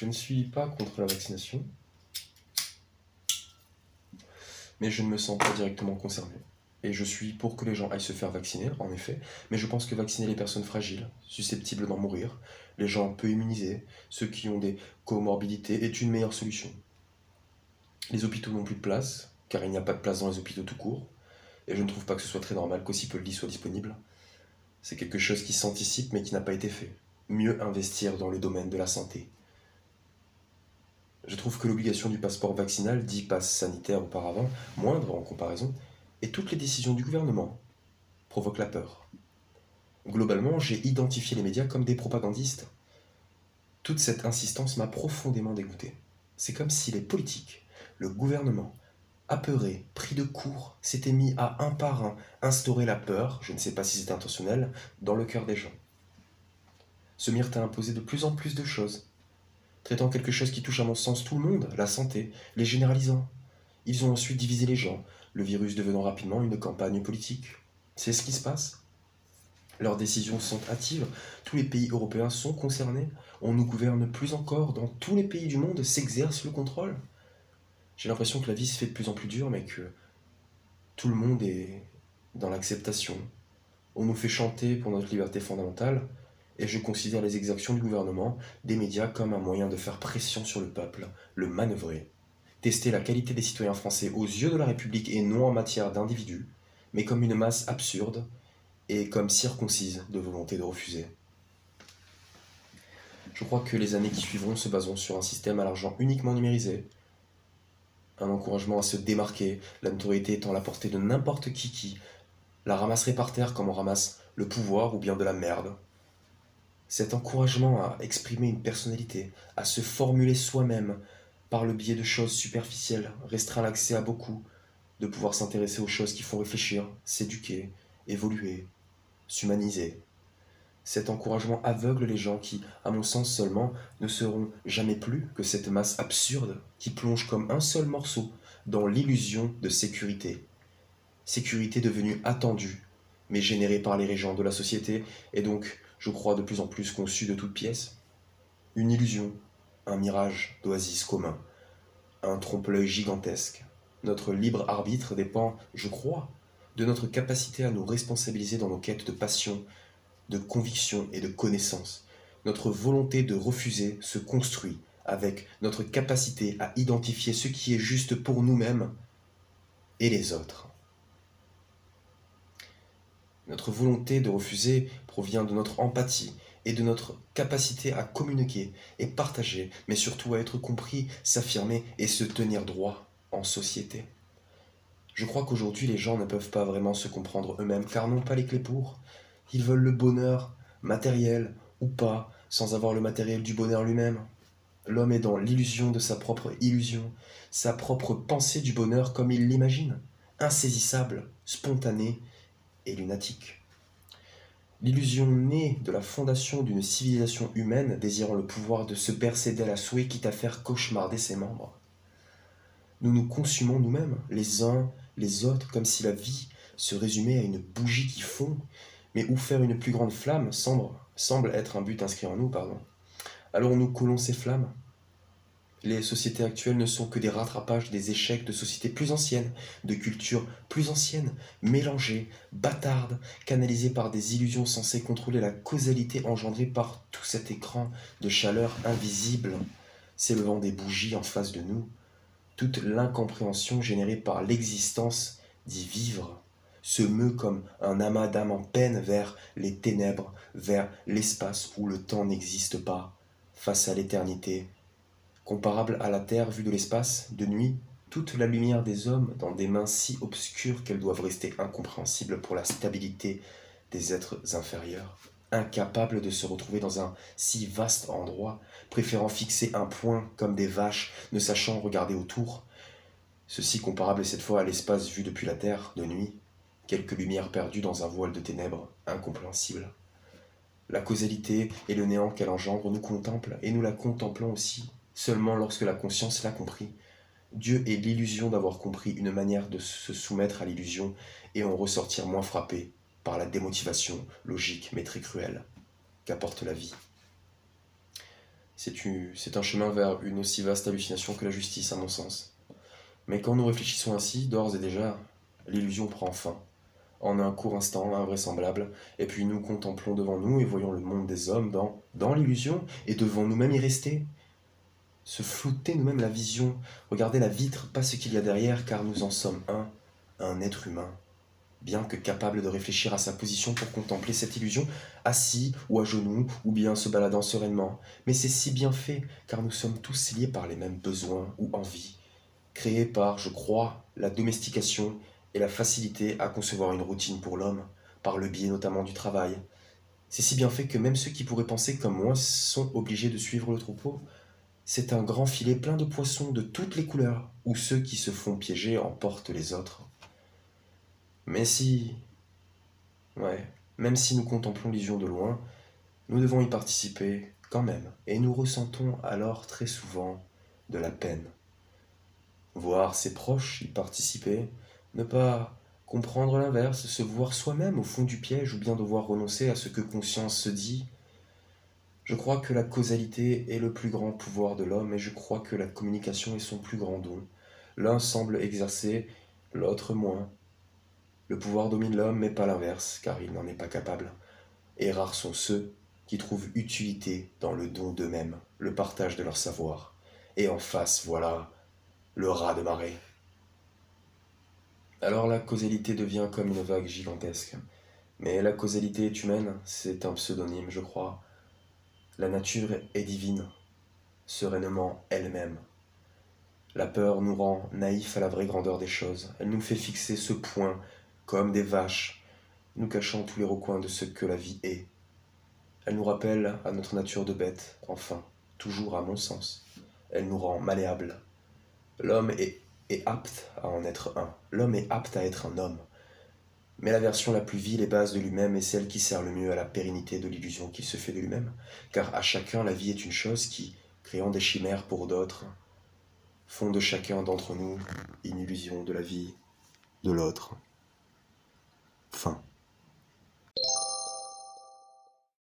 je ne suis pas contre la vaccination, mais je ne me sens pas directement concerné. Et je suis pour que les gens aillent se faire vacciner, en effet, mais je pense que vacciner les personnes fragiles, susceptibles d'en mourir, les gens peu immunisés, ceux qui ont des comorbidités, est une meilleure solution. Les hôpitaux n'ont plus de place, car il n'y a pas de place dans les hôpitaux tout court, et je ne trouve pas que ce soit très normal qu'aussi peu de lits soient disponibles. C'est quelque chose qui s'anticipe mais qui n'a pas été fait. Mieux investir dans le domaine de la santé. Je trouve que l'obligation du passeport vaccinal, dit passe sanitaire auparavant, moindre en comparaison, et toutes les décisions du gouvernement provoquent la peur. Globalement, j'ai identifié les médias comme des propagandistes. Toute cette insistance m'a profondément dégoûté. C'est comme si les politiques, le gouvernement, apeurés, pris de court, s'étaient mis à un par un instaurer la peur, je ne sais pas si c'est intentionnel, dans le cœur des gens. Se mirent à imposer de plus en plus de choses, traitant quelque chose qui touche à mon sens tout le monde, la santé, les généralisant. Ils ont ensuite divisé les gens, le virus devenant rapidement une campagne politique. C'est ce qui se passe. Leurs décisions sont hâtives, tous les pays européens sont concernés, on nous gouverne plus encore, dans tous les pays du monde s'exerce le contrôle. J'ai l'impression que la vie se fait de plus en plus dure, mais que tout le monde est dans l'acceptation. On nous fait chanter pour notre liberté fondamentale, et je considère les exactions du gouvernement, des médias, comme un moyen de faire pression sur le peuple, le manœuvrer, tester la qualité des citoyens français aux yeux de la République et non en matière d'individus, mais comme une masse absurde et comme circoncise de volonté de refuser. Je crois que les années qui suivront se baseront sur un système à l'argent uniquement numérisé, un encouragement à se démarquer, la notoriété étant la portée de n'importe qui qui la ramasserait par terre comme on ramasse le pouvoir ou bien de la merde. Cet encouragement à exprimer une personnalité, à se formuler soi-même, par le biais de choses superficielles, restreint l'accès à beaucoup, de pouvoir s'intéresser aux choses qui font réfléchir, s'éduquer, évoluer, s'humaniser. Cet encouragement aveugle les gens qui, à mon sens seulement, ne seront jamais plus que cette masse absurde qui plonge comme un seul morceau dans l'illusion de sécurité. Sécurité devenue attendue, mais générée par les régents de la société, et donc, je crois, de plus en plus conçue de toutes pièces. Une illusion, un mirage d'oasis commun, un trompe-l'œil gigantesque. Notre libre arbitre dépend, je crois, de notre capacité à nous responsabiliser dans nos quêtes de passion, de conviction et de connaissance. Notre volonté de refuser se construit avec notre capacité à identifier ce qui est juste pour nous-mêmes et les autres. Notre volonté de refuser provient de notre empathie et de notre capacité à communiquer et partager, mais surtout à être compris, s'affirmer et se tenir droit en société. Je crois qu'aujourd'hui les gens ne peuvent pas vraiment se comprendre eux-mêmes car n'ont pas les clés pour. Ils veulent le bonheur, matériel ou pas, sans avoir le matériel du bonheur lui-même. L'homme est dans l'illusion de sa propre illusion, sa propre pensée du bonheur comme il l'imagine, insaisissable, spontané et lunatique. L'illusion née de la fondation d'une civilisation humaine désirant le pouvoir de se d'elle à souhait quitte à faire cauchemarder ses membres. Nous nous consumons nous-mêmes, les uns, les autres, comme si la vie se résumait à une bougie qui fond, mais où faire une plus grande flamme semble, semble être un but inscrit en nous, pardon. Alors nous coulons ces flammes, les sociétés actuelles ne sont que des rattrapages des échecs de sociétés plus anciennes, de cultures plus anciennes, mélangées, bâtardes, canalisées par des illusions censées contrôler la causalité engendrée par tout cet écran de chaleur invisible. S'élevant des bougies en face de nous, toute l'incompréhension générée par l'existence d'y vivre se meut comme un amas d'âmes en peine vers les ténèbres, vers l'espace où le temps n'existe pas, face à l'éternité comparable à la Terre vue de l'espace, de nuit, toute la lumière des hommes dans des mains si obscures qu'elles doivent rester incompréhensibles pour la stabilité des êtres inférieurs, incapables de se retrouver dans un si vaste endroit, préférant fixer un point comme des vaches, ne sachant regarder autour, ceci comparable cette fois à l'espace vu depuis la Terre, de nuit, quelques lumières perdues dans un voile de ténèbres, incompréhensibles. La causalité et le néant qu'elle engendre nous contemplent, et nous la contemplons aussi, seulement lorsque la conscience l'a compris. Dieu est l'illusion d'avoir compris une manière de se soumettre à l'illusion et en ressortir moins frappé par la démotivation logique mais très cruelle qu'apporte la vie. C'est un chemin vers une aussi vaste hallucination que la justice, à mon sens. Mais quand nous réfléchissons ainsi, d'ores et déjà, l'illusion prend fin. En un court instant invraisemblable, et puis nous contemplons devant nous et voyons le monde des hommes dans, dans l'illusion, et devant nous-mêmes y rester. Se flouter nous-mêmes la vision, regarder la vitre, pas ce qu'il y a derrière, car nous en sommes un, un être humain, bien que capable de réfléchir à sa position pour contempler cette illusion, assis ou à genoux, ou bien se baladant sereinement. Mais c'est si bien fait, car nous sommes tous liés par les mêmes besoins ou envies, créés par, je crois, la domestication et la facilité à concevoir une routine pour l'homme, par le biais notamment du travail. C'est si bien fait que même ceux qui pourraient penser comme moi sont obligés de suivre le troupeau. C'est un grand filet plein de poissons de toutes les couleurs, où ceux qui se font piéger emportent les autres. Mais si... Ouais, même si nous contemplons l'illusion de loin, nous devons y participer quand même, et nous ressentons alors très souvent de la peine. Voir ses proches y participer, ne pas comprendre l'inverse, se voir soi-même au fond du piège ou bien devoir renoncer à ce que conscience se dit. Je crois que la causalité est le plus grand pouvoir de l'homme et je crois que la communication est son plus grand don. L'un semble exercer, l'autre moins. Le pouvoir domine l'homme, mais pas l'inverse, car il n'en est pas capable. Et rares sont ceux qui trouvent utilité dans le don d'eux-mêmes, le partage de leur savoir. Et en face, voilà, le rat de marée. Alors la causalité devient comme une vague gigantesque. Mais la causalité est humaine, c'est un pseudonyme, je crois. La nature est divine, sereinement elle-même. La peur nous rend naïfs à la vraie grandeur des choses. Elle nous fait fixer ce point comme des vaches, nous cachant tous les recoins de ce que la vie est. Elle nous rappelle à notre nature de bête, enfin, toujours à mon sens. Elle nous rend malléables. L'homme est, est, apte à en être un. L'homme est apte à être un homme. Mais la version la plus vile et basse de lui-même est celle qui sert le mieux à la pérennité de l'illusion qu'il se fait de lui-même, car à chacun la vie est une chose qui, créant des chimères pour d'autres, font de chacun d'entre nous une illusion de la vie de l'autre. Fin.